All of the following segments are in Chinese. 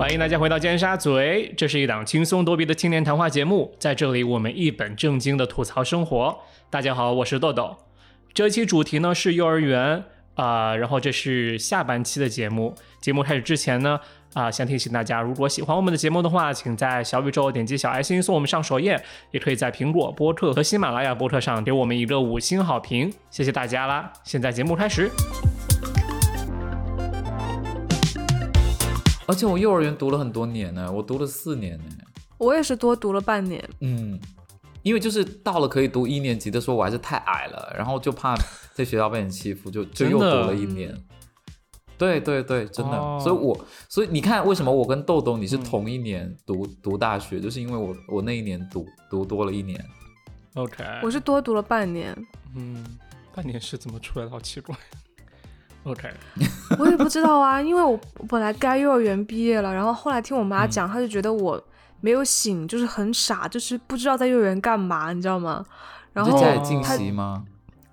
欢迎大家回到尖沙咀，这是一档轻松多比的青年谈话节目，在这里我们一本正经的吐槽生活。大家好，我是豆豆。这期主题呢是幼儿园啊、然后这是下半期的节目。节目开始之前呢，啊、想提醒大家，如果喜欢我们的节目的话，请在小宇宙点击小爱心送我们上首页，也可以在苹果播客和喜马拉雅播客上给我们一个五星好评，谢谢大家啦！现在节目开始。而且我幼儿园读了很多年呢，我读了四年呢。我也是多读了半年，嗯，因为就是到了可以读一年级的时候，我还是太矮了，然后就怕在学校被人欺负，就就又读了一年。对对对，真的，哦所以我所以你看，为什么我跟豆豆你是嗯同一年读、读大学，就是因为我我那一年读读多了一年。OK，我是多读了半年，嗯，半年是怎么出来的？好奇怪。OK，我也不知道啊，因为我本来该幼儿园毕业了，然后后来听我妈讲，她就觉得我没有醒，就是很傻，就是不知道在幼儿园干嘛，你知道吗？然后她习吗？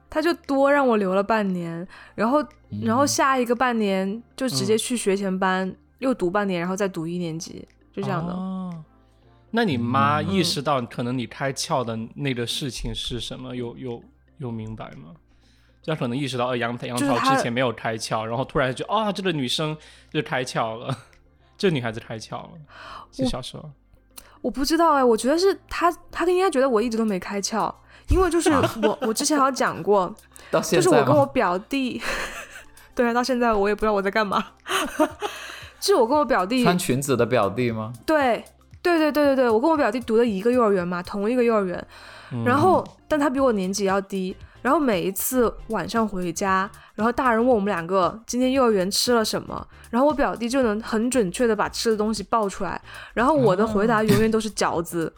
她就多让我留了半年，然后然后嗯下一个半年就直接嗯去学前班，又读半年，然后再读一年级，就这样的。哦，那你妈嗯意识到可能你开窍的那个事情是什么？有有有明白吗？就她可能意识到，呃，杨杨桃之前没有开窍，然后突然就啊、这个女生就开窍了，这女孩子开窍了。是小时候，我不知道哎，我觉得是他，他应该觉得我一直都没开窍，因为就是 我我之前好像讲过，到现就是？我跟我表弟，对啊，到现在我也不知道我在干嘛。就是我跟我表弟，穿裙子的表弟吗？对对对对对对，我跟我表弟读的一个幼儿园嘛，同一个幼儿园。嗯然后，但他比我年纪要低。然后每一次晚上回家，然后大人问我们两个今天幼儿园吃了什么，然后我表弟就能很准确的把吃的东西报出来，然后我的回答永远都是饺子。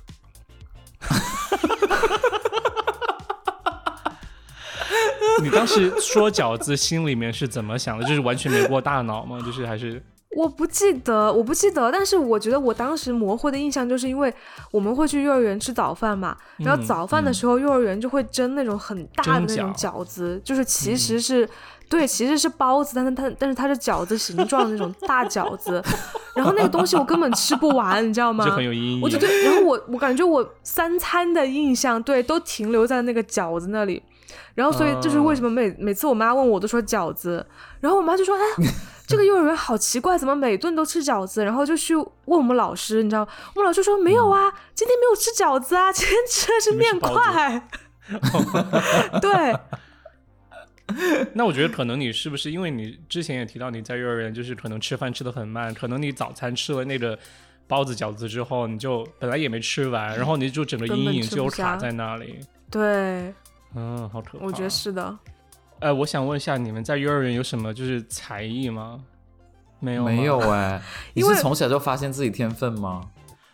你当时说饺子，心里面是怎么想的？就是完全没过大脑吗？就是还是我不记得，我不记得，但是我觉得我当时模糊的印象就是因为我们会去幼儿园吃早饭嘛，然后嗯早饭的时候幼儿园就会蒸那种很大的那种饺饺子，就是其实是、对，其实是包子，但是它但是它是饺子形状的那种大饺子，然后那个东西我根本吃不完，你知道吗 就？很有阴影。我就对，然后我我感觉我三餐的印象对都停留在那个饺子那里，然后所以就是为什么每、每次我妈问我都说饺子，然后我妈就说哎。这个幼儿园好奇怪，怎么每顿都吃饺子？然后就去问我们老师，你知道，我们老师说没有啊，今天没有吃饺子啊，今天吃的是面块。对，那我觉得可能你是不是因为你之前也提到你在幼儿园就是可能吃饭吃的很慢，可能你早餐吃了那个包子饺子之后，你就本来也没吃完，然后你就整个阴影就卡在那里。对，嗯，好可怕。我觉得。是的。呃，我想问一下，你们在幼儿园有什么就是才艺吗？没有，没有哎、你因为是从小就发现自己天分吗？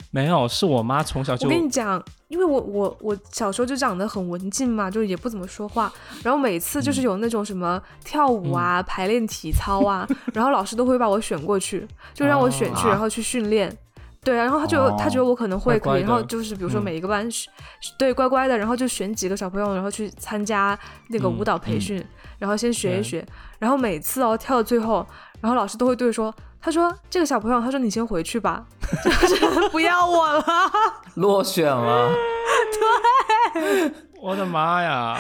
没有，是我妈从小就我跟你讲，因为我我我小时候就长得很文静嘛，就也不怎么说话，然后每次就是有那种什么跳舞啊、排练体操啊，然后老师都会把我选过去，就让我选去，哦然后去训练。对，然后他就、哦他觉得我可能会可以，乖乖然后就是比如说嗯每一个班选、对乖乖的，然后就选几个小朋友，然后去参加那个嗯舞蹈培训，然后先学一学，然后每次哦跳到最后，然后老师都会对说，他说这个小朋友，他说你先回去吧，就是 不要我了。落选了，对我的妈呀！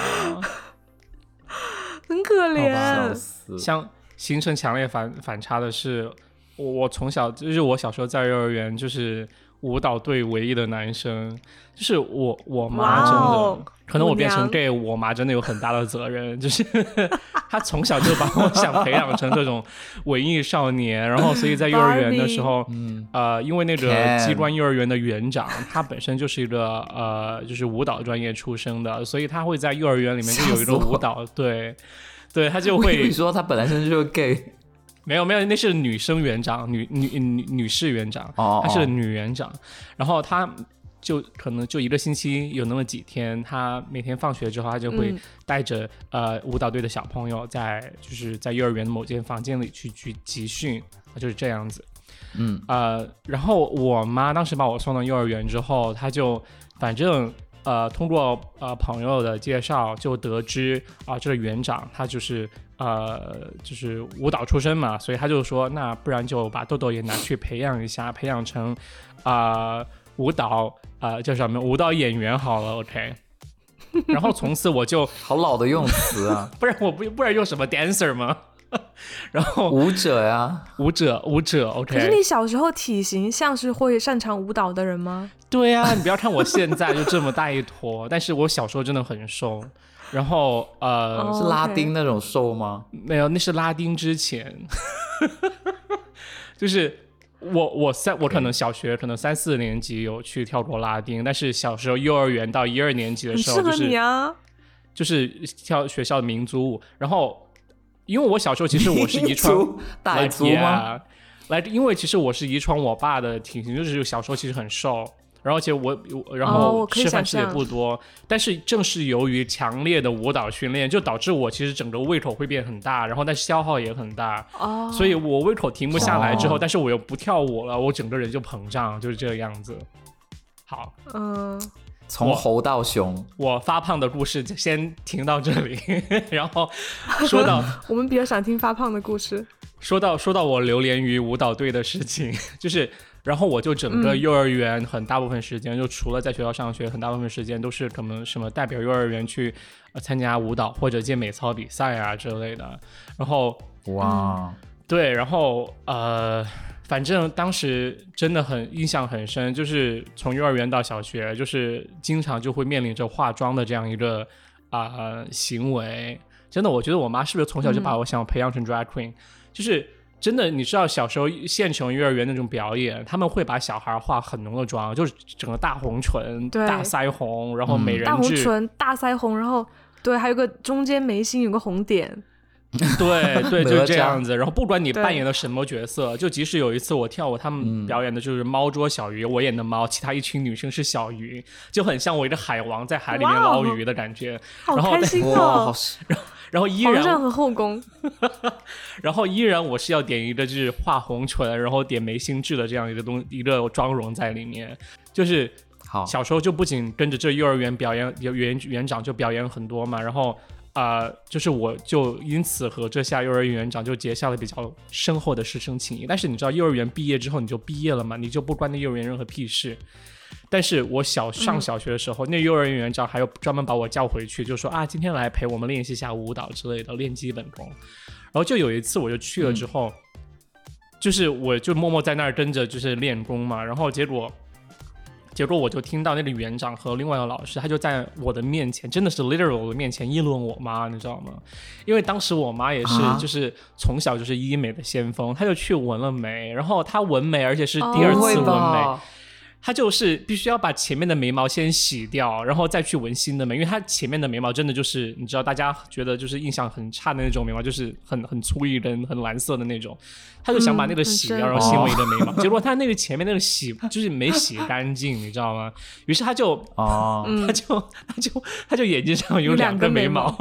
很可怜笑。死！像形成强烈反反差的是，我我从小就是我小时候在幼儿园就是舞蹈队唯一的男生，就是我我妈真的，哦可能我变成 gay，我妈真的有很大的责任，就是 她从小就把我想培养成这种文艺少年，然后所以在幼儿园的时候。嗯，呃，因为那个机关幼儿园的园长，他本身就是一个呃，就是舞蹈专业出身的，所以他会在幼儿园里面就有一个舞蹈，队，对他就会你说他本来就是 gay 没有没有，那是女生园长，女女女女士园长，哦，她是哦女园长，然后她就可能就一个星期有那么几天，她每天放学之后，她就会嗯。带着、呃舞蹈队的小朋友在就是在幼儿园的某间房间里去去集训，就是这样子。嗯。呃，然后我妈当时把我送到幼儿园之后，她就反正呃通过呃朋友的介绍，就得知啊、这个园长他就是呃，就是舞蹈出身嘛，所以他就说，那不然就把豆豆也拿去培养一下，培养成啊、舞蹈啊、叫什么舞蹈演员好了，OK。然后从此我就好老的用词啊，不然我不不然用什么 dancer 吗？然后舞者呀，舞者舞者，OK 可是你小时候体型像是会擅长舞蹈的人吗？对呀、你不要看我现在就这么大一坨，但是我小时候真的很瘦。然后呃，哦是拉丁那种瘦吗？没有，那是拉丁之前，就是我我三我可能小学可能三四年级有去跳过拉丁，但是小时候幼儿园到一二年级的时候，就适合你是啊！就是跳学校的民族舞，然后因为我小时候其实我是遗传民族傣族吗？来，因为其实我是遗传我爸的体型，就是小时候其实很瘦，然后而且我我然后吃饭吃的也不多，但是正是由于强烈的舞蹈训练，就导致我其实整个胃口会变很大，然后但是消耗也很大，哦，所以我胃口停不下来之后，哦。但是我又不跳舞了，我整个人就膨胀，就是这个样子。好，嗯，从猴到熊，我发胖的故事就先停到这里，然后说到 我们比较想听发胖的故事。说到说到我流连于舞蹈队的事情，就是，然后我就整个嗯幼儿园很大部分时间，就除了在学校上学，很大部分时间都是可能什么代表幼儿园去、呃、参加舞蹈或者健美操比赛啊之类的。然后哇，对，然后呃，反正当时真的很印象很深，就是从幼儿园到小学，就是经常就会面临着化妆的这样一个啊、行为。真的，我觉得我妈是不是从小就把我想培养成 drag queen？、就是真的，你知道小时候县城幼儿园那种表演，他们会把小孩化很浓的妆，就是整个大红唇、对大腮红，然后嗯美人大红，唇、大腮红，然后对，还有个中间眉心有个红点。对对，就是这样子。然后不管你扮演的什么角色，就即使有一次我跳舞，他们嗯表演的就是猫捉小鱼，我演的猫，其他一群女生是小鱼，就很像我一个海王在海里面捞鱼的感觉。好然后开心哦！然后依然，皇上和后宫，然后依然我是要点一个就是画红唇，然后点眉心痣的这样一个东一个妆容在里面，就是好，小时候就不仅跟着这幼儿园表演，有园园长就表演很多嘛，然后啊、呃就是我就因此和这下幼儿园园长就结下了比较深厚的师生情谊。但是你知道，幼儿园毕业之后你就毕业了嘛，你就不关那幼儿园任何屁事。但是我小上小学的时候，那幼儿园园长还有专门把我叫回去，就说啊，今天来陪我们练习一下舞蹈之类的，练基本功。然后就有一次我就去了之后，就是我就默默在那儿跟着就是练功嘛，然后结果。结果我就听到那个园长和另外一个老师，他就在我的面前，真的是 literal 的面前议论我妈，你知道吗？因为当时我妈也是啊，就是从小就是医美的先锋，她就去纹了眉，然后她纹眉，而且是第二次纹眉，吧？她就是必须要把前面的眉毛先洗掉，然后再去纹新的眉，因为他前面的眉毛真的就是你知道大家觉得就是印象很差的那种眉毛，就是很很粗一根、很蓝色的那种，他就想把那个洗掉，深然后新纹一个眉毛，结果他那个前面那个洗就是没洗干净，你知道吗？于是他就哦，嗯他，就他就他就眼睛上有有两个眉毛，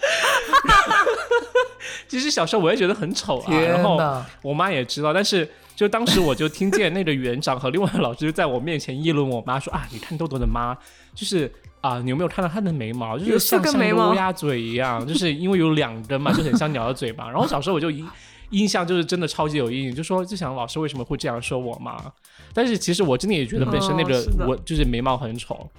其实小时候我也觉得很丑啊，然后！我妈也知道，但是就当时我就听见那个园长和另外老师就在我面前议论我妈说啊，你看豆豆的妈，就是啊，你有没有看到她的眉毛，就是像个乌鸦嘴一样，就是因为有两根嘛，就很像鸟的嘴巴。然后小时候我就印印象就是真的超级有阴影，就说就想老师为什么会这样说我妈，但是其实我真的也觉得本身那个哦我就是眉毛很丑。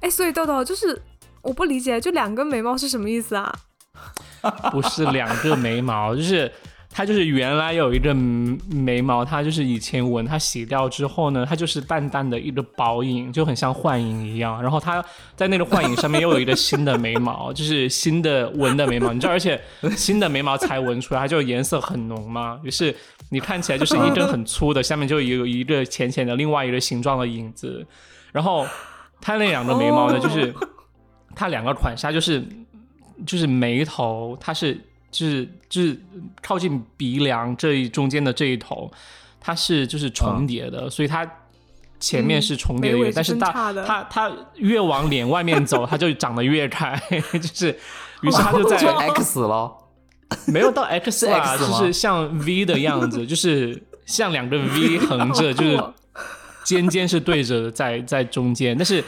哎，所以豆豆就是我不理解，就两根眉毛是什么意思啊？不是两个眉毛，就是它就是原来有一个眉毛，它就是以前纹，它洗掉之后呢，它就是淡淡的一个薄影，就很像幻影一样。然后它在那个幻影上面又有一个新的眉毛，就是新的纹的眉毛，你知道，而且新的眉毛才纹出来，它就颜色很浓嘛。于是你看起来就是一根很粗的，下面就有一个浅浅的另外一个形状的影子。然后它那两个眉毛呢，就是它两个款纱就是就是眉头，它是就是就是靠近鼻梁这一中间的这一头，它是就是重叠的，所以它前面是重叠的，但是它分叉的它它越往脸外面走，它就长得越开，就是于是它就在 X 了。没有到 X，X 就是像 V 的样子，就是像两个 V 横着，就是尖尖是对着的在在中间，但是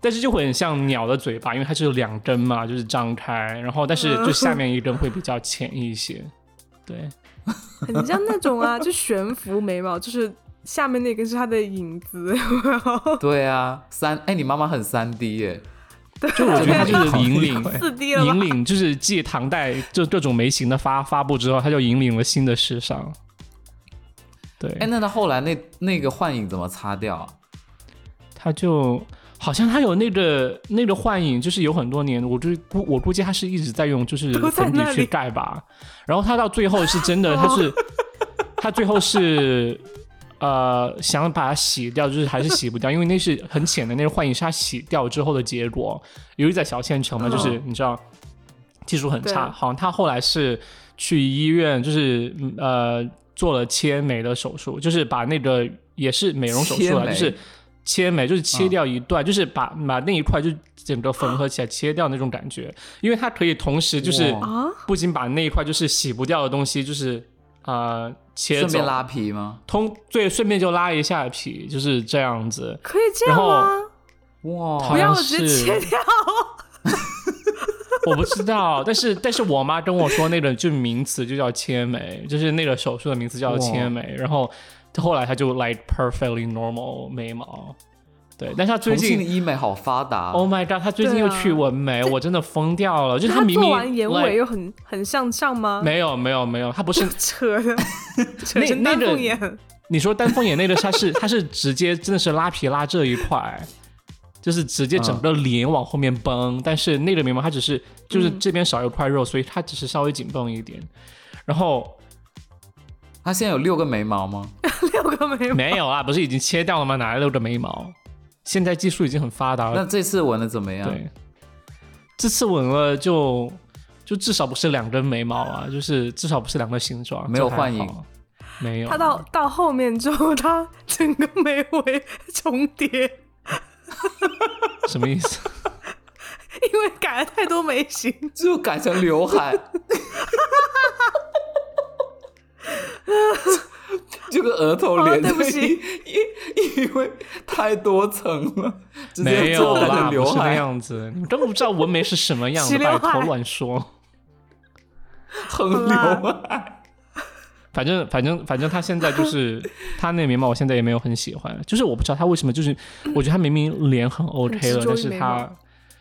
但是就会很像鸟的嘴巴，因为它是有两根嘛，就是张开，然后但是就下面一根会比较浅一些。对，很像那种啊，就悬浮眉毛，就是下面那根是它的影子。对啊，三哎，你妈妈很三 D 耶，就我觉得它就是引领 引领，就是继唐代就各种眉形的发发布之后，它就引领了新的时尚。对，哎，那他后来那那个幻影怎么擦掉啊？他就好像他有那个那个幻影，就是有很多年，我就估我估计他是一直在用，就是粉底去盖吧。然后他到最后是真的，他是 他最后是呃想把它洗掉，就是还是洗不掉，因为那是很浅的那个幻影，是他洗掉之后的结果。由于在小县城嘛，就是你知道技术很差，好像他后来是去医院，就是嗯呃做了切眉的手术，就是把那个也是美容手术啊，就是切眉，就是切掉一段，就是把把那一块就整个缝合起来切掉那种感觉，因为它可以同时就是啊，不仅把那一块就是洗不掉的东西，就是呃切走顺便，拉皮吗？通对，顺便就拉一下皮，就是这样子。可以这样吗？哇，好不要像直接是切掉。我不知道，但是但是我妈跟我说那个就名词就叫切眉，就是那个手术的名词叫切眉，然后后来他就 like perfectly normal 眉毛，对，但是他最近。医美好发达。Oh my god！他最近又去纹眉，我真的疯掉了。就是她他明明做完眼尾又很很向上吗？没有没有没有，他不是 扯的，扯那成丹那个凤眼。你说丹凤眼那个，他是他是直接真的是拉皮拉这一块，就是直接整个脸往后面绷，但是那个眉毛它只是就是这边少一块肉，所以它只是稍微紧绷一点。然后他现在有六个眉毛吗？六个眉毛，没有啊，不是已经切掉了吗？哪来六个眉毛？现在技术已经很发达了，那这次纹的怎么样？对，这次纹了就就至少不是两根眉毛啊，就是至少不是两个形状，没有幻影，没有。他到到后面之后，他整个眉尾重叠，什么意思？因为改了太多眉形。就改成刘海，就 跟额头连在哦对不起一因因为太多层了，没有啦，不是那，样子。你根本不知道纹眉是什么样的，齐刘海拜托乱说。横刘海。反正反正反正他现在就是他那个眉毛，我现在也没有很喜欢。就是我不知道他为什么，就是我觉得他明明脸很 OK 了，但是他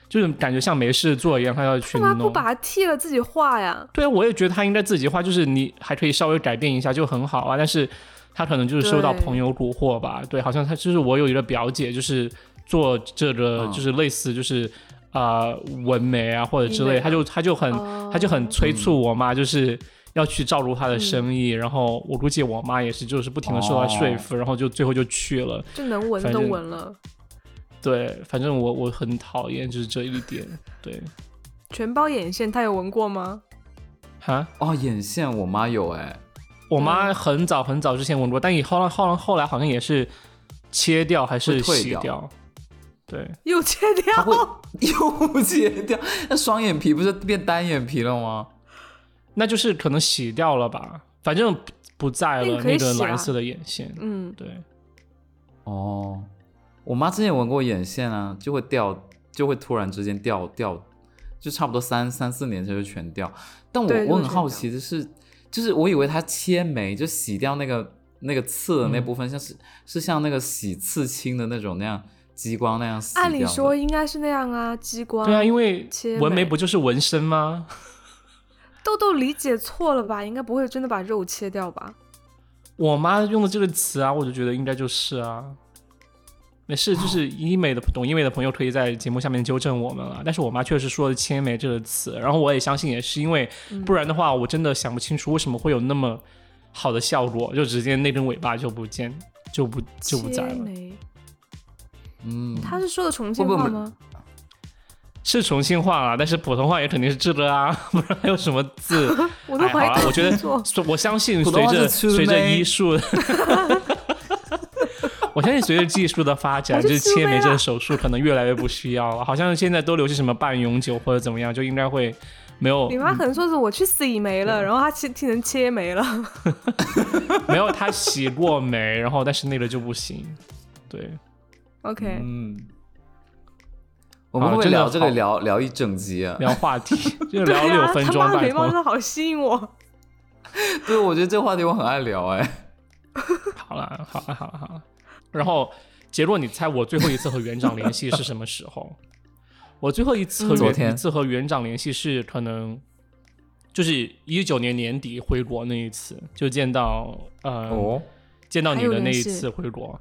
就是感觉像没事做一样，他要去弄。干嘛不把它剃了自己画呀？对啊，我也觉得他应该自己画，就是你还可以稍微改变一下就很好啊。但是他可能就是受到朋友蛊惑吧，对，好像他就是我有一个表姐，就是做这个嗯就是类似就是啊、呃纹眉啊或者之类，他就他就很、哦他就很催促我妈，就是要去照顾他的嗯生意。然后我估计我妈也是，就是不停的受到说服，然后就最后就去了。就能纹都纹了，对，反正我我很讨厌就是这一点，对，全包眼线，他有纹过吗？啊。哦，眼线我妈有哎，我妈很早很早之前纹过，但以后来后来后来好像也是切掉还是洗掉，对，又切掉，又 切掉，那双眼皮不是变单眼皮了吗？那就是可能洗掉了吧，反正不不在那了那个蓝色的眼线，嗯，对，哦，我妈之前纹过眼线啊，就会掉，就会突然之间掉掉，就差不多三三四年前就全掉。但我我很好奇的是，就是我以为她切眉就洗掉那个那个刺的那嗯部分，像是是像那个洗刺青的那种那样激光那样。按理说应该是那样啊，激光。对啊，因为纹眉眉不就是纹身吗？豆豆理解错了吧？应该不会真的把肉切掉吧？我妈用的这个词啊，我就觉得应该就是啊。没事，就是医美的懂医美的朋友可以在节目下面纠正我们了。但是我妈确实说了“切眉”这个词，然后我也相信也是因为，嗯不然的话我真的想不清楚为什么会有那么好的效果，就直接那根尾巴就不见就不就不在了。嗯，他是说的重庆话吗？是重庆话啊，但是普通话也肯定是这个啊，不然还有什么字？我都怀疑我觉得。我相信随着随着医术，我相信随着技术的发展，就是是切眉这个手术可能越来越不需要了。好像现在都流行什么半永久或者怎么样，就应该会没有你妈可能说是我去洗眉了，然后她切替成切眉了。没有她洗过眉，然后但是那个就不行。对，OK，嗯，我们会不会聊这个好聊聊一整集啊？聊话题，就聊六分钟，他妈的眉毛真。的好吸引我。对，我觉得这个话题我很爱聊哎。好了，好了，好了，好了。然后杰洛，你猜我最后一次和园长联系是什么时候？我最后一次一次和园长联系是可能就是一九年年底回国那一次，就见到呃、哦，见到你的那一次回国。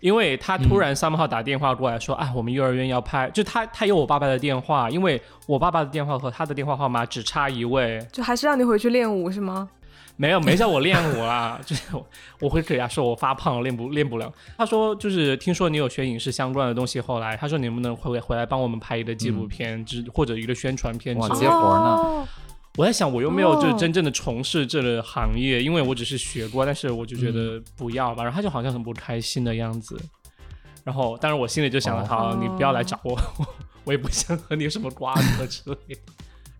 因为他突然三号打电话过来说，哎，我们幼儿园要拍，就他他有我爸爸的电话，因为我爸爸的电话和他的电话号码只差一位，就还是让你回去练舞是吗？没有，没叫我练舞啦，就是我我会给他说我发胖了，练不练不了。他说就是听说你有学影视相关的东西，后来他说你能不能回回来帮我们拍一个纪录片，之、或者一个宣传片之类的。接活呢哦我在想我又没有就是哦真正的从事这个行业，因为我只是学过，但是我就觉得不要吧。然后他就好像很不开心的样子。然后当然我心里就想了，哦好，你不要来找我，我 我也不想和你有什么瓜葛之类的。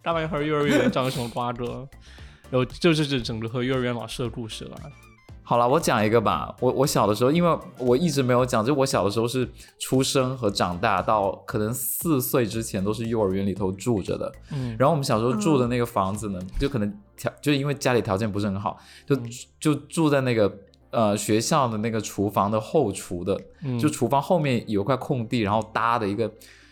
干嘛要和幼儿园园长什么瓜葛？然后这就是整个和幼儿园老师的故事了。好了，我讲一个吧。我我小的时候，因为我一直没有讲，就我小的时候是出生和长大到可能四岁之前都是幼儿园里头住着的。嗯，然后我们小时候住的那个房子呢，就可能条就因为家里条件不是很好，就嗯。就住在那个呃学校的那个厨房的后厨的，嗯。就厨房后面有一块空地，然后搭的一个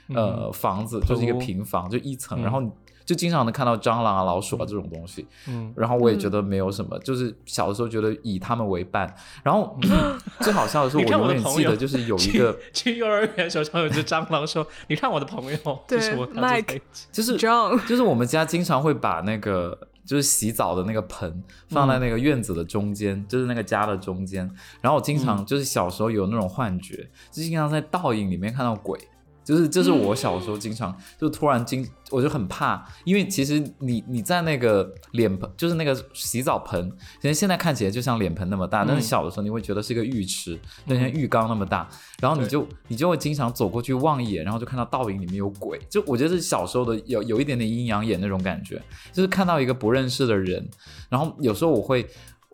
呃房子，就是一个平房，就一层，嗯。然后你就经常能看到蟑螂啊、老鼠啊这种东西。嗯。然后我也觉得没有什么，就是小的时候觉得以他们为伴。然后 最好笑的是，我永远记得就是有一个，去幼儿园手上有只蟑螂，说：“你看我的朋友，对就是我 Mike 就是，John，就是我们家经常会把那个就是洗澡的那个盆放在那个院子的中间，就是那个家的中间。然后我经常就是小时候有那种幻觉，就经常在倒影里面看到鬼。就是就是我小时候经常就突然经我就很怕，因为其实你你在那个脸盆，就是那个洗澡盆，其实现在看起来就像脸盆那么大，但是小的时候你会觉得是一个浴池，就像浴缸那么大，然后你就你就会经常走过去望一眼，然后就看到倒影里面有鬼，就我觉得是小时候的有有一点点阴阳眼那种感觉，就是看到一个不认识的人，然后有时候我会。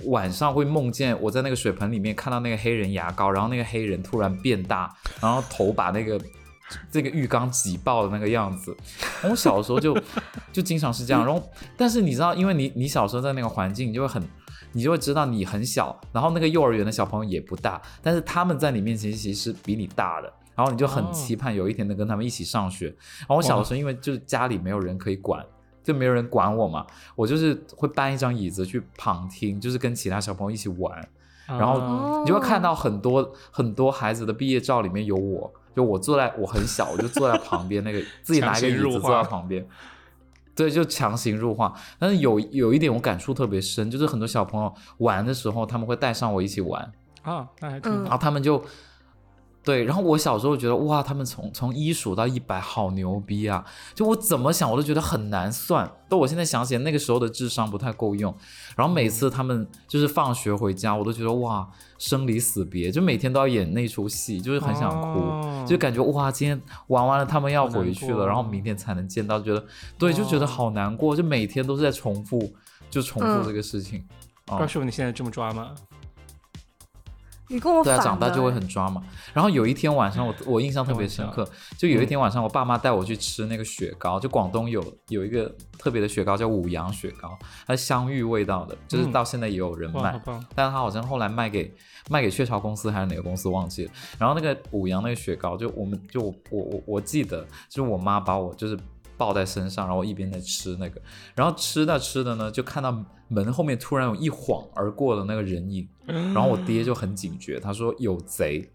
晚上会梦见我在那个水盆里面看到那个黑人牙膏，然后那个黑人突然变大，然后头把那个这个浴缸挤爆的那个样子。我小的时候就就经常是这样，然后但是你知道，因为你你小时候在那个环境，你就会很你就会知道你很小，然后那个幼儿园的小朋友也不大，但是他们在你面前其实是比你大的。然后你就很哦期盼有一天能跟他们一起上学。然后我小的时候，因为就是家里没有人可以管，就没有人管我嘛，我就是会搬一张椅子去旁听，就是跟其他小朋友一起玩。然后啊你就会看到很多很多孩子的毕业照里面有我，就我坐在我很小，我就坐在旁边那个 自己拿一个椅子坐在旁边。对，就强行入画。但是有有一点我感触特别深，就是很多小朋友玩的时候，他们会带上我一起玩，啊，那还挺嗯然。后他们就对，然后我小时候觉得哇，他们从从一数到一百，好牛逼啊！就我怎么想，我都觉得很难算。但我现在想起来，那个时候的智商不太够用。然后每次他们就是放学回家，我都觉得哇，生离死别，就每天都要演那出戏，就是很想哭，哦就感觉哇，今天玩完了，他们要回去了，然后明天才能见到，觉得对，就觉得哦好难过，就每天都是在重复，就重复嗯这个事情。啊怪师傅，你现在这么抓吗？你跟我对啊，长大就会欸很抓嘛。然后有一天晚上我，我印象特别深刻，就有一天晚上，我爸妈带我去吃那个雪糕，就广东有有一个特别的雪糕叫五羊雪糕，它是香芋味道的，就是嗯到现在也有人哇，卖！但是它好像后来卖给卖给雀巢公司还是哪个公司忘记了。然后那个五羊那个雪糕，就我们就我我我我记得，就是我妈把我就是抱在身上，然后我一边在吃那个，然后吃的吃的呢，就看到门后面突然有一晃而过的那个人影，然后我爹就很警觉，他说有贼，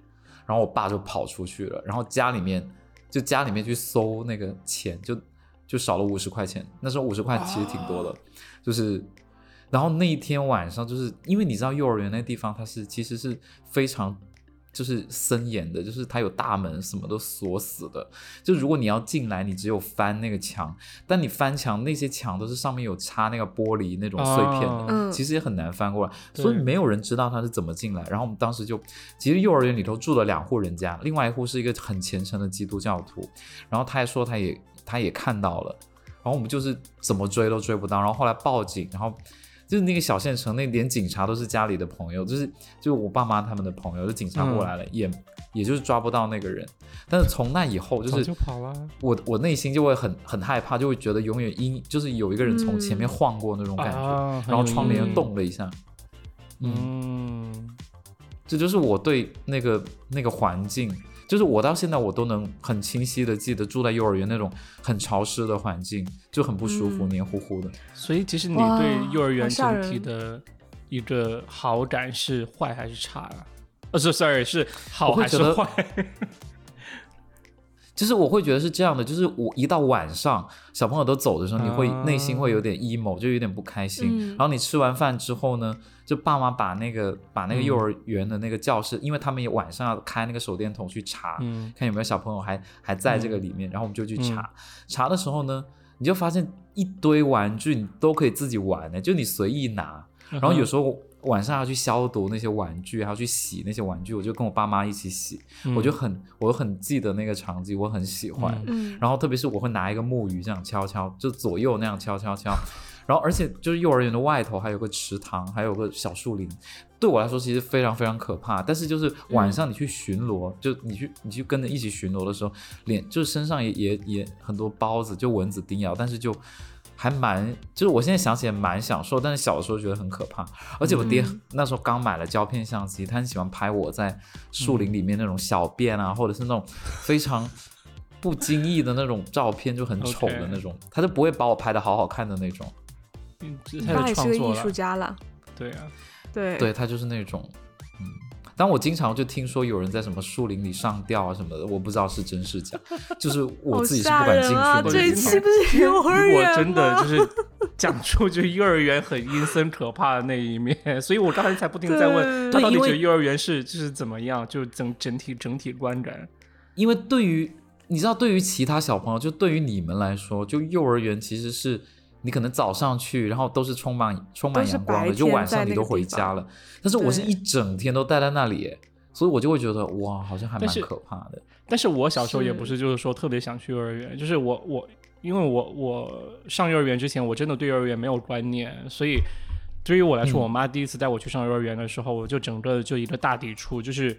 然后我爸就跑出去了，然后家里面就家里面去搜那个钱，就就少了五十块钱，那时候五十块其实挺多的，就是。然后那一天晚上，就是因为你知道幼儿园那地方，它是其实是非常就是森严的，就是它有大门，什么都锁死的。就如果你要进来，你只有翻那个墙，但你翻墙那些墙都是上面有插那个玻璃那种碎片的，其实也很难翻过来，所以没有人知道他是怎么进来。然后我们当时就，其实幼儿园里头住了两户人家，另外一户是一个很虔诚的基督教徒，然后他还说他也他也看到了，然后我们就是怎么追都追不到，然后后来报警，然后。就是那个小县城，那连警察都是家里的朋友，就是就是我爸妈他们的朋友，就警察过来了，也也就是抓不到那个人。但是从那以后，就是就跑了。我我内心就会很很害怕，就会觉得永远阴，就是有一个人从前面嗯晃过那种感觉，啊然后窗帘动了一下。嗯，嗯，这就是我对那个那个环境，就是我到现在我都能很清晰的记得住在幼儿园那种很潮湿的环境，就很不舒服，嗯黏糊糊的。所以其实你对幼儿园整体的一个好感是坏还是差啊？呃，是 sorry 是好还是坏？就是我会觉得是这样的，就是我一到晚上，小朋友都走的时候，你会啊内心会有点 emo，就有点不开心。嗯然后你吃完饭之后呢，就爸妈把那个把那个嗯幼儿园的那个教室，因为他们也晚上要开那个手电筒去查，嗯看有没有小朋友还还在这个里面，然后我们就去查。查的时候呢，你就发现一堆玩具你都可以自己玩的，就你随意拿。然后有时候晚上要去消毒那些玩具，还要去洗那些玩具，我就跟我爸妈一起洗，嗯我就很我很记得那个场景，我很喜欢。嗯嗯，然后特别是我会拿一个木鱼这样敲敲，就左右那样敲敲敲。然后而且就是幼儿园的外头还有个池塘，还有个小树林，对我来说其实非常非常可怕。但是就是晚上你去巡逻，就你去你去跟着一起巡逻的时候，脸就是身上也也也很多包子，就蚊子叮咬，但是就。还蛮，就是我现在想起来蛮享受，但是小的时候觉得很可怕。而且我爹嗯。那时候刚买了胶片相机，他很喜欢拍我在树林里面那种小便啊，或者是那种非常不经意的那种照片，就很丑的那种。他就不会把我拍的好好看的那种。嗯，他的爸也是个艺术家了，对啊，对。对他就是那种，嗯。但我经常就听说有人在什么树林里上吊啊什么的，我不知道是真是假，就是我自己是不敢进！去的。这一期不是幼儿如果园真的就是讲出就是幼儿园很阴森可怕的那一面，所以我刚才才不停地在问 他到底觉得幼儿园是就是怎么样，就整整体整体观感。因为对于你知道，对于其他小朋友，就对于你们来说，就幼儿园其实是你可能早上去，然后都是充满充满阳光的，就晚上你都回家了。但是我是一整天都待在那里耶，所以我就会觉得哇，好像还蛮可怕的。但是我小时候也不是就是说特别想去幼儿园，就是我我因为我我上幼儿园之前我真的对幼儿园没有观念，所以对于我来说，嗯我妈第一次带我去上幼儿园的时候，我就整个就一个大抵触，就是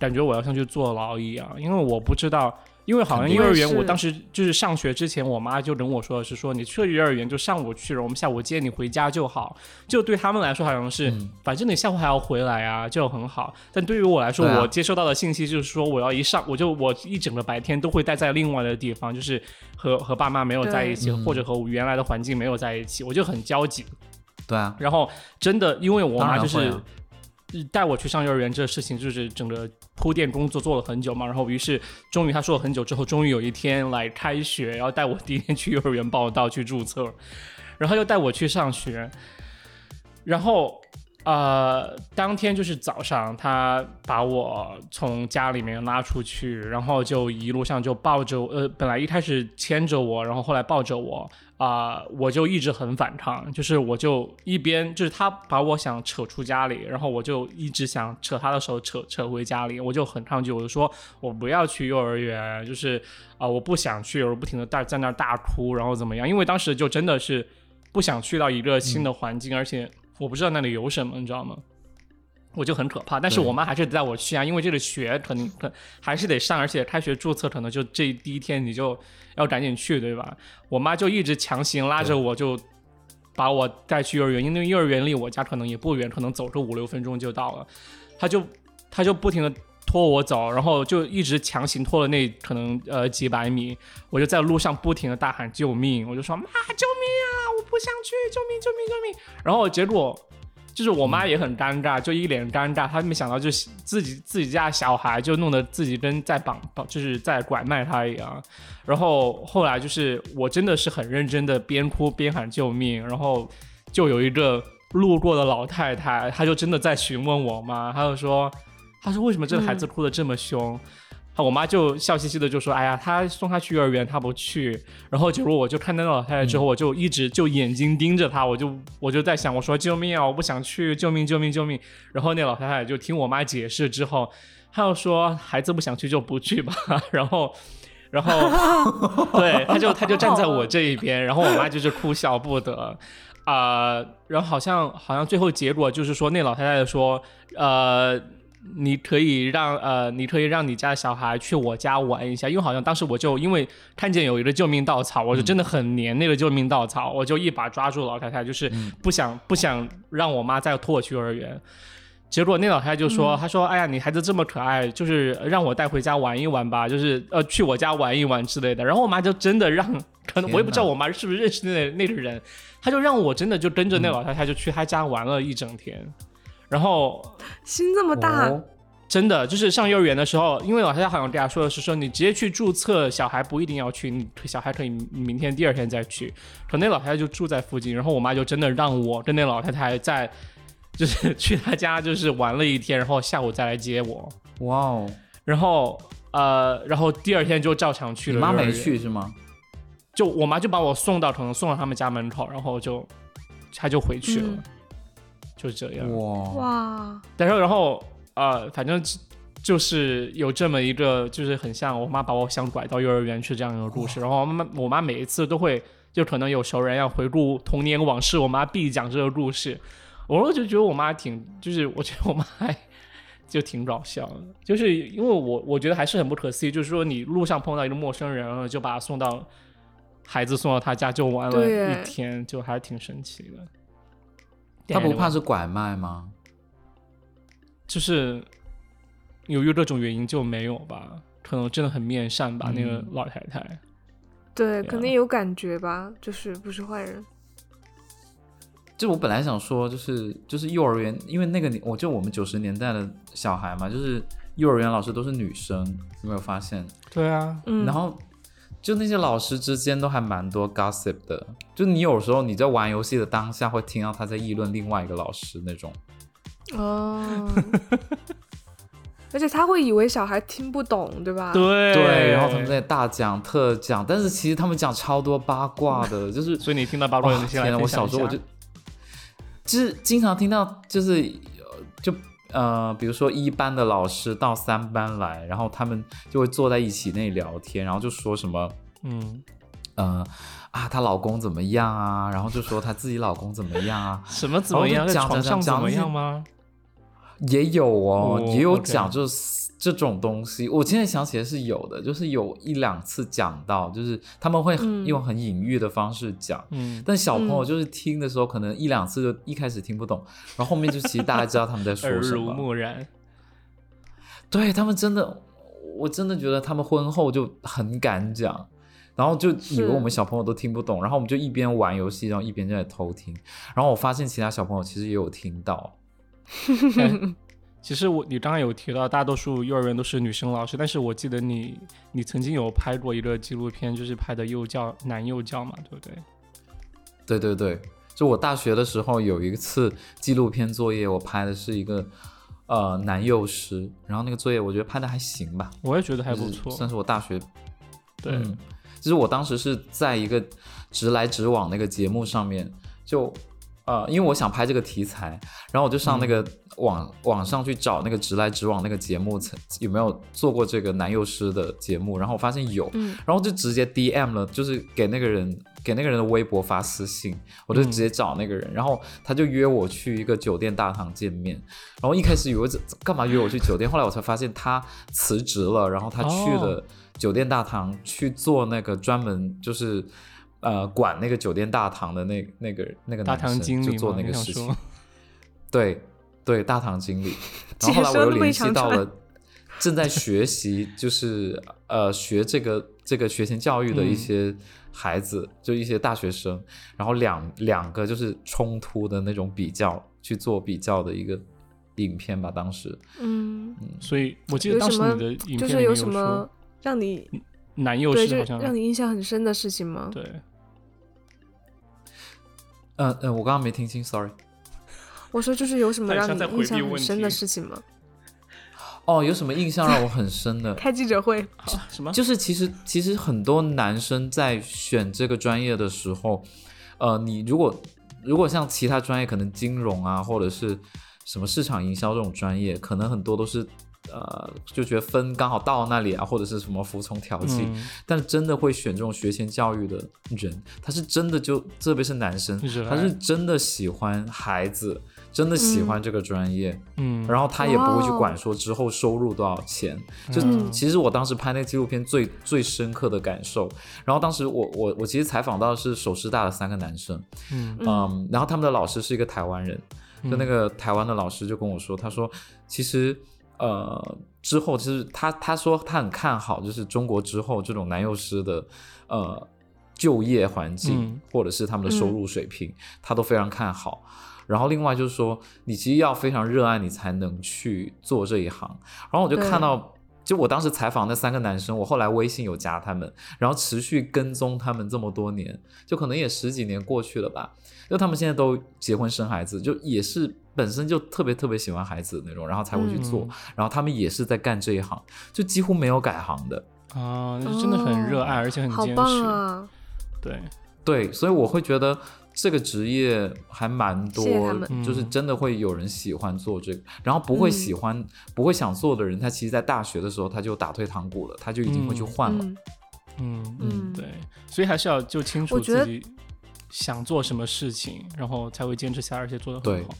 感觉我要像去坐牢一样，因为我不知道。因为好像幼儿园，我当时就是上学之前，我妈就跟我说的是说，你去了幼儿园就上午去了，我们下午接你回家就好。就对他们来说好像是，嗯反正你下午还要回来啊，就很好。但对于我来说，啊我接收到的信息就是说，我要一上，我就我一整个白天都会待在另外的地方，就是和和爸妈没有在一起，或者和我原来的环境没有在一起，我就很焦急。对啊，然后真的，因为我妈就是啊带我去上幼儿园这个事情，就是整个铺垫工作做了很久嘛。然后于是终于他说了很久之后，终于有一天来开学，然后带我第一天去幼儿园报到去注册，然后又带我去上学，然后。呃，当天就是早上，他把我从家里面拉出去，然后就一路上就抱着我，呃，本来一开始牵着我，然后后来抱着我，啊、我就一直很反抗，就是我就一边就是他把我想扯出家里，然后我就一直想扯他的手扯扯回家里，我就很抗拒，我就说我不要去幼儿园，就是啊、我不想去，我不停的大在那儿大哭，然后怎么样？因为当时就真的是不想去到一个新的环境，而且我不知道那里有什么，你知道吗？我就很可怕，但是我妈还是带我去啊，因为这个学肯定可还是得上，而且开学注册可能就这第一天你就要赶紧去，对吧？我妈就一直强行拉着我，就把我带去幼儿园，因为幼儿园离我家可能也不远，可能走个五六分钟就到了。她就她就不停的拖我走，然后就一直强行拖了那可能呃几百米，我就在路上不停的大喊救命，我就说妈救命啊，我不想去，救命救命救命！然后结果。就是我妈也很尴尬，就一脸尴尬，她没想到就自己自己家小孩就弄得自己跟在绑绑，就是在拐卖她一样。然后后来就是我真的是很认真的边哭边喊救命，然后就有一个路过的老太太，她就真的在询问我妈，她就说，她说为什么这个孩子哭得这么凶？啊我妈就笑嘻嘻的就说：“哎呀，她送她去幼儿园，她不去。”然后结果我就看到那老太太之后，我就一直就眼睛盯着她，我就我就在想，我说救命啊，我不想去，救命救命救命！然后那老太太就听我妈解释之后，她又说孩子不想去就不去吧。然后，然后对，她就她就站在我这一边，然后我妈就是哭笑不得。啊、然后好像好像最后结果就是说，那老太太说，呃，你可以让呃，你可以让你家小孩去我家玩一下，因为好像当时我就因为看见有一个救命稻草，我就真的很黏那个救命稻草，我就一把抓住老太太，就是不想不想让我妈再拖我去幼儿园。结果那老太太就说：“她说，哎呀，你孩子这么可爱，就是让我带回家玩一玩吧，就是呃去我家玩一玩之类的。”然后我妈就真的让，可能我也不知道我妈是不是认识那那个人，她就让我真的就跟着那老太太就去她家玩了一整天。然后心这么大，哦真的就是上幼儿园的时候，因为老太太好像跟她说的是说你直接去注册，小孩不一定要去，你小孩可以明天第二天再去。可那老太太就住在附近，然后我妈就真的让我跟那老太太在。就是去她家，就是玩了一天，然后下午再来接我。哇哦，然后呃，然后第二天就照常去了。你妈没去是吗？就我妈就把我送到，可能送到他们家门口，然后就她就回去了，嗯就这样。哇，哇，但是然后呃，反正就是有这么一个，就是很像我妈把我想拐到幼儿园去这样一个故事。然后我妈我妈每一次都会，就可能有熟人要回顾童年往事，我妈必讲这个故事。我就觉得我妈挺，就是我觉得我妈还就挺搞笑的，就是因为我我觉得还是很不可思议，就是说你路上碰到一个陌生人，然后就把他送到孩子送到他家就玩了一天，就还挺神奇的。他不怕是拐卖吗？就是由于各种原因就没有吧，可能真的很面善吧，那个嗯老太太。对，肯定有感觉吧，就是不是坏人。就我本来想说，就是就是幼儿园，因为那个年，我就我们九十年代的小孩嘛，就是幼儿园老师都是女生，有没有发现？对啊，嗯，然后就那些老师之间都还蛮多 gossip 的，就你有时候你在玩游戏的当下会听到他在议论另外一个老师那种。哦，而且他会以为小孩听不懂，对吧？对对，然后他们在大讲特讲，但是其实他们讲超多八卦的，就是所以你听到八卦天呐，我小时候我就就是经常听到，就是呃比如说一班的老师到三班来，然后他们就会坐在一起那里聊天，然后就说什么嗯，呃啊，她老公怎么样啊，然后就说她自己老公怎么样啊，什么怎么样，在讲床上怎么样吗？也有哦，哦也有讲就是这种东西。我现在想起来是有的，就是有一两次讲到，就是他们会嗯用很隐喻的方式讲，嗯，但小朋友嗯就是听的时候，可能一两次就一开始听不懂，然后后面就其实大家知道他们在说耳濡什么。目染。对他们真的，我真的觉得他们婚后就很敢讲，然后就以为我们小朋友都听不懂，然后我们就一边玩游戏，然后一边就在偷听。然后我发现其他小朋友其实也有听到，哎其实我你刚刚有提到，大多数幼儿园都是女生老师，但是我记得你你曾经有拍过一个纪录片，就是拍的幼教男幼教嘛，对不对？对对对，就我大学的时候有一次纪录片作业，我拍的是一个呃男幼师，然后那个作业我觉得拍的还行吧，我也觉得还不就是错。算是我大学对，嗯，就是我当时是在一个直来直往那个节目上面，就呃，因为我想拍这个题材，然后我就上那个网、网上去找那个直来直往那个节目曾有没有做过这个男幼师的节目，然后我发现有，嗯然后就直接 DM 了，就是给那个人给那个人的微博发私信，我就直接找那个人，然后他就约我去一个酒店大堂见面，然后一开始以为这干嘛约我去酒店，后来我才发现他辞职了，然后他去哦。了酒店大堂去做那个专门就是。呃，管那个酒店大堂的那那个那个大堂男生就经理嘛，做那个事情，对对，大堂经理。然后后来我又联系到了正在学习，就是呃学这个这个学前教育的一嗯些孩子，就一些大学生，然后两两个就是冲突的那种比较，去做比较的一个影片吧。当时嗯，所以我记得有什么当时你的影就是有片里面说什么让你男幼对，就师好像让你印象很深的事情吗？对，嗯嗯、呃我刚刚没听清，sorry。我说就是有什么让你印象很深的事情吗？哦，有什么印象让我很深的？开记者会，啊 什么？就是其实其实很多男生在选这个专业的时候，呃，你如果如果像其他专业，可能金融啊，或者是什么市场营销这种专业，可能很多都是呃就觉得分刚好到那里啊，或者是什么服从调剂。嗯。但是真的会选这种学前教育的人，他是真的就特别是男生，他是真的喜欢孩子，真的喜欢这个专业，嗯，然后他也不会去管说之后收入多少钱。就嗯。其实我当时拍那个纪录片最最深刻的感受，然后当时我我我其实采访到的是首师大的三个男生，嗯。嗯，然后他们的老师是一个台湾人，就那个台湾的老师就跟我说，他说其实呃之后其实他他说他很看好，就是中国之后这种男幼师的呃就业环境、嗯或者是他们的收入水平，他都非常看好。然后另外就是说，你其实要非常热爱你才能去做这一行。然后我就看到。就我当时采访那三个男生，我后来微信有加他们，然后持续跟踪他们这么多年，就可能也十几年过去了吧。就他们现在都结婚生孩子，就也是本身就特别特别喜欢孩子的那种，然后才会去做。嗯然后他们也是在干这一行，就几乎没有改行的。啊，就真的很热爱，而且很坚持。好棒啊！对，对，所以我会觉得这个职业还蛮多谢谢，就是嗯真的会有人喜欢做这个，然后不会喜欢、不会想做的人，他其实在大学的时候他就打退堂鼓了，他就已经会去嗯换了。嗯嗯嗯，对，所以还是要就清楚自己想做什么事情，然后才会坚持下来，而且做得很好。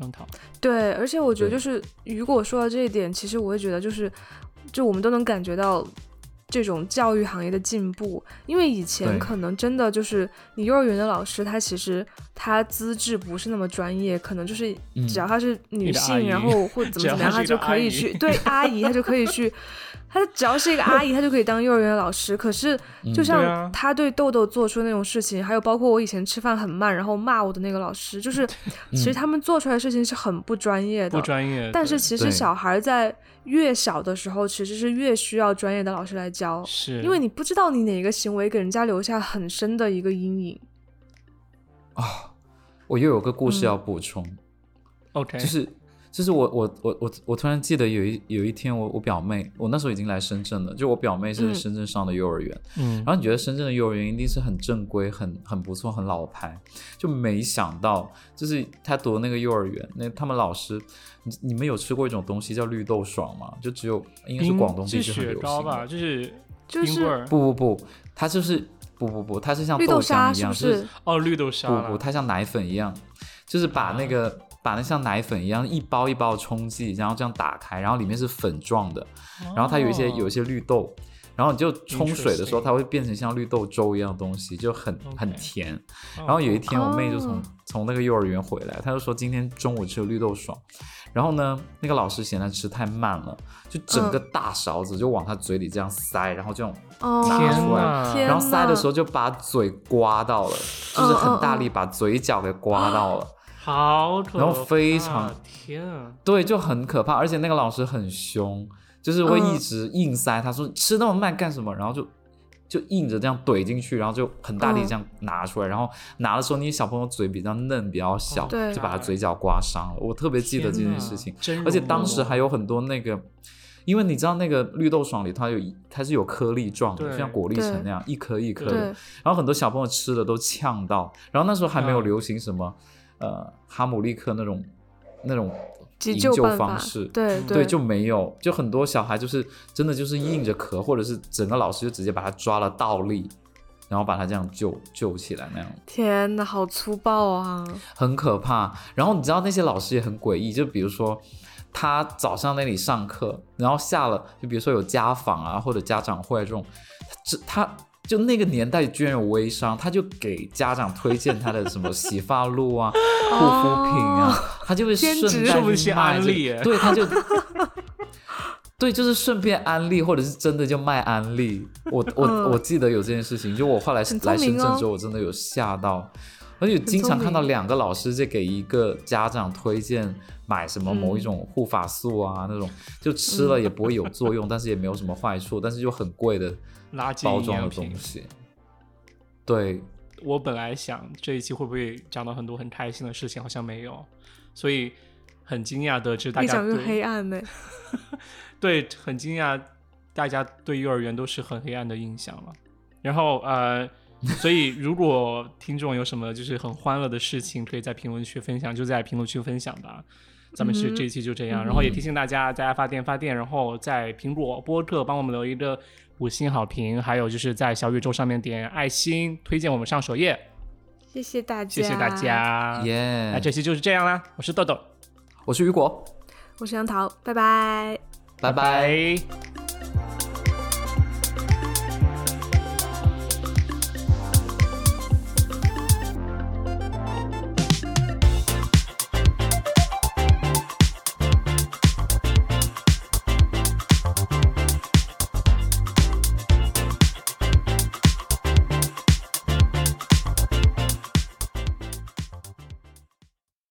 杨桃，对，而且我觉得就是，如果说到这一点，其实我会觉得就是，就我们都能感觉到这种教育行业的进步，因为以前可能真的就是你幼儿园的老师，他其实他资质不是那么专业，可能就是嗯。只要她是女性，然后或者怎么 怎么样，她就可以去对阿姨，她就可以去。她只要是一个阿姨，他就可以当幼儿园的老师。可是，就像他对豆豆做出那种事情，还有包括我以前吃饭很慢，然后骂我的那个老师，就是 其实他们做出来的事情是很不专业的。不专业，但是其实小孩在越小的时候，其实是越需要专业的老师来教，是因为你不知道你哪个行为给人家留下很深的一个阴影。啊我又有个故事嗯要补充，OK，就是就是我我我我我突然记得有一有一天我我表妹，我那时候已经来深圳了，就我表妹是在深圳上的幼儿园，嗯然后你觉得深圳的幼儿园一定是很正规、很很不错、很老牌，就没想到就是她读的那个幼儿园，那他们老师，你你们有吃过一种东西叫绿豆爽吗？就只有应该是广东地区很流雪糕吧，行的。就是就是不不不，它就是不不不，它是像绿豆浆一样，是不？就是哦，绿豆沙不不，它像奶粉一样，就是把那个、把那像奶粉一样一包一包的冲剂，然后这样打开，然后里面是粉状的，然后它有一些有一些些绿豆，然后你就冲水的时候，它会变成像绿豆粥一样的东西，就很很甜。哦。然后有一天我妹就从、哦。从那个幼儿园回来，她就说今天中午吃了绿豆爽，然后呢，那个老师嫌她吃太慢了，就整个大勺子就往她嘴里这样塞，然后这种哦，拿出来然后塞的时，候就把嘴刮到了，就是很大力把嘴角给刮到了。好可怕，然后非常天啊，对，就很可怕，而且那个老师很凶，就是会一直硬塞。他说吃那么慢干什么？然后就就硬着这样怼进去，然后就很大力嗯这样拿出来。然后拿的时候，你小朋友嘴比较嫩，比较小，对就把他嘴角刮伤了。我特别记得这件事情，而且当时还有很多那个。因为你知道那个绿豆爽里它有一它是有颗粒状的，就像果粒橙那样一颗一颗的，然后很多小朋友吃了都呛到，然后那时候还没有嗯流行什么、呃哈姆立克那种那种急营救方式，对对，就没有，就很多小孩就是真的就是硬着壳，或者是整个老师就直接把他抓了倒立，然后把他这样救救起来那样。天哪，好粗暴啊！很可怕。然后你知道那些老师也很诡异，就比如说他早上那里上课，然后下了，就比如说有家访啊或者家长会这种，这他。就那个年代居然有微商，他就给家长推荐他的什么洗发露啊、护肤品啊，他就会顺带是不是去卖安利对，他就 对，就是顺便安利，或者是真的就卖安利。我我、嗯。我记得有这件事情，就我后来来深圳之后，我真的有吓到，而且经常看到两个老师在给一个家长推荐买什么某一种护发素啊，那种就吃了也不会有作用，但是也没有什么坏处，但是又很贵的垃圾营包装的东。西。对，我本来想这一期会不会讲到很多很开心的事情，好像没有，所以很惊讶得知大家越讲越对黑暗呢。对，很惊讶大家对幼儿园都是很黑暗的印象了。然后呃，所以如果听众有什么就是很欢乐的事情，可以在评论区分享，就在评论区分享吧。咱们是这一期就这样，然后也提醒大家，大家发电发电，然后在苹果播客帮我们留一个五星好评，还有就是在小宇宙上面点爱心，推荐我们上首页。谢谢大家，谢谢大，家。耶、那这期就是这样啦，我是豆豆，我是雨果，我是杨桃，拜拜。拜拜拜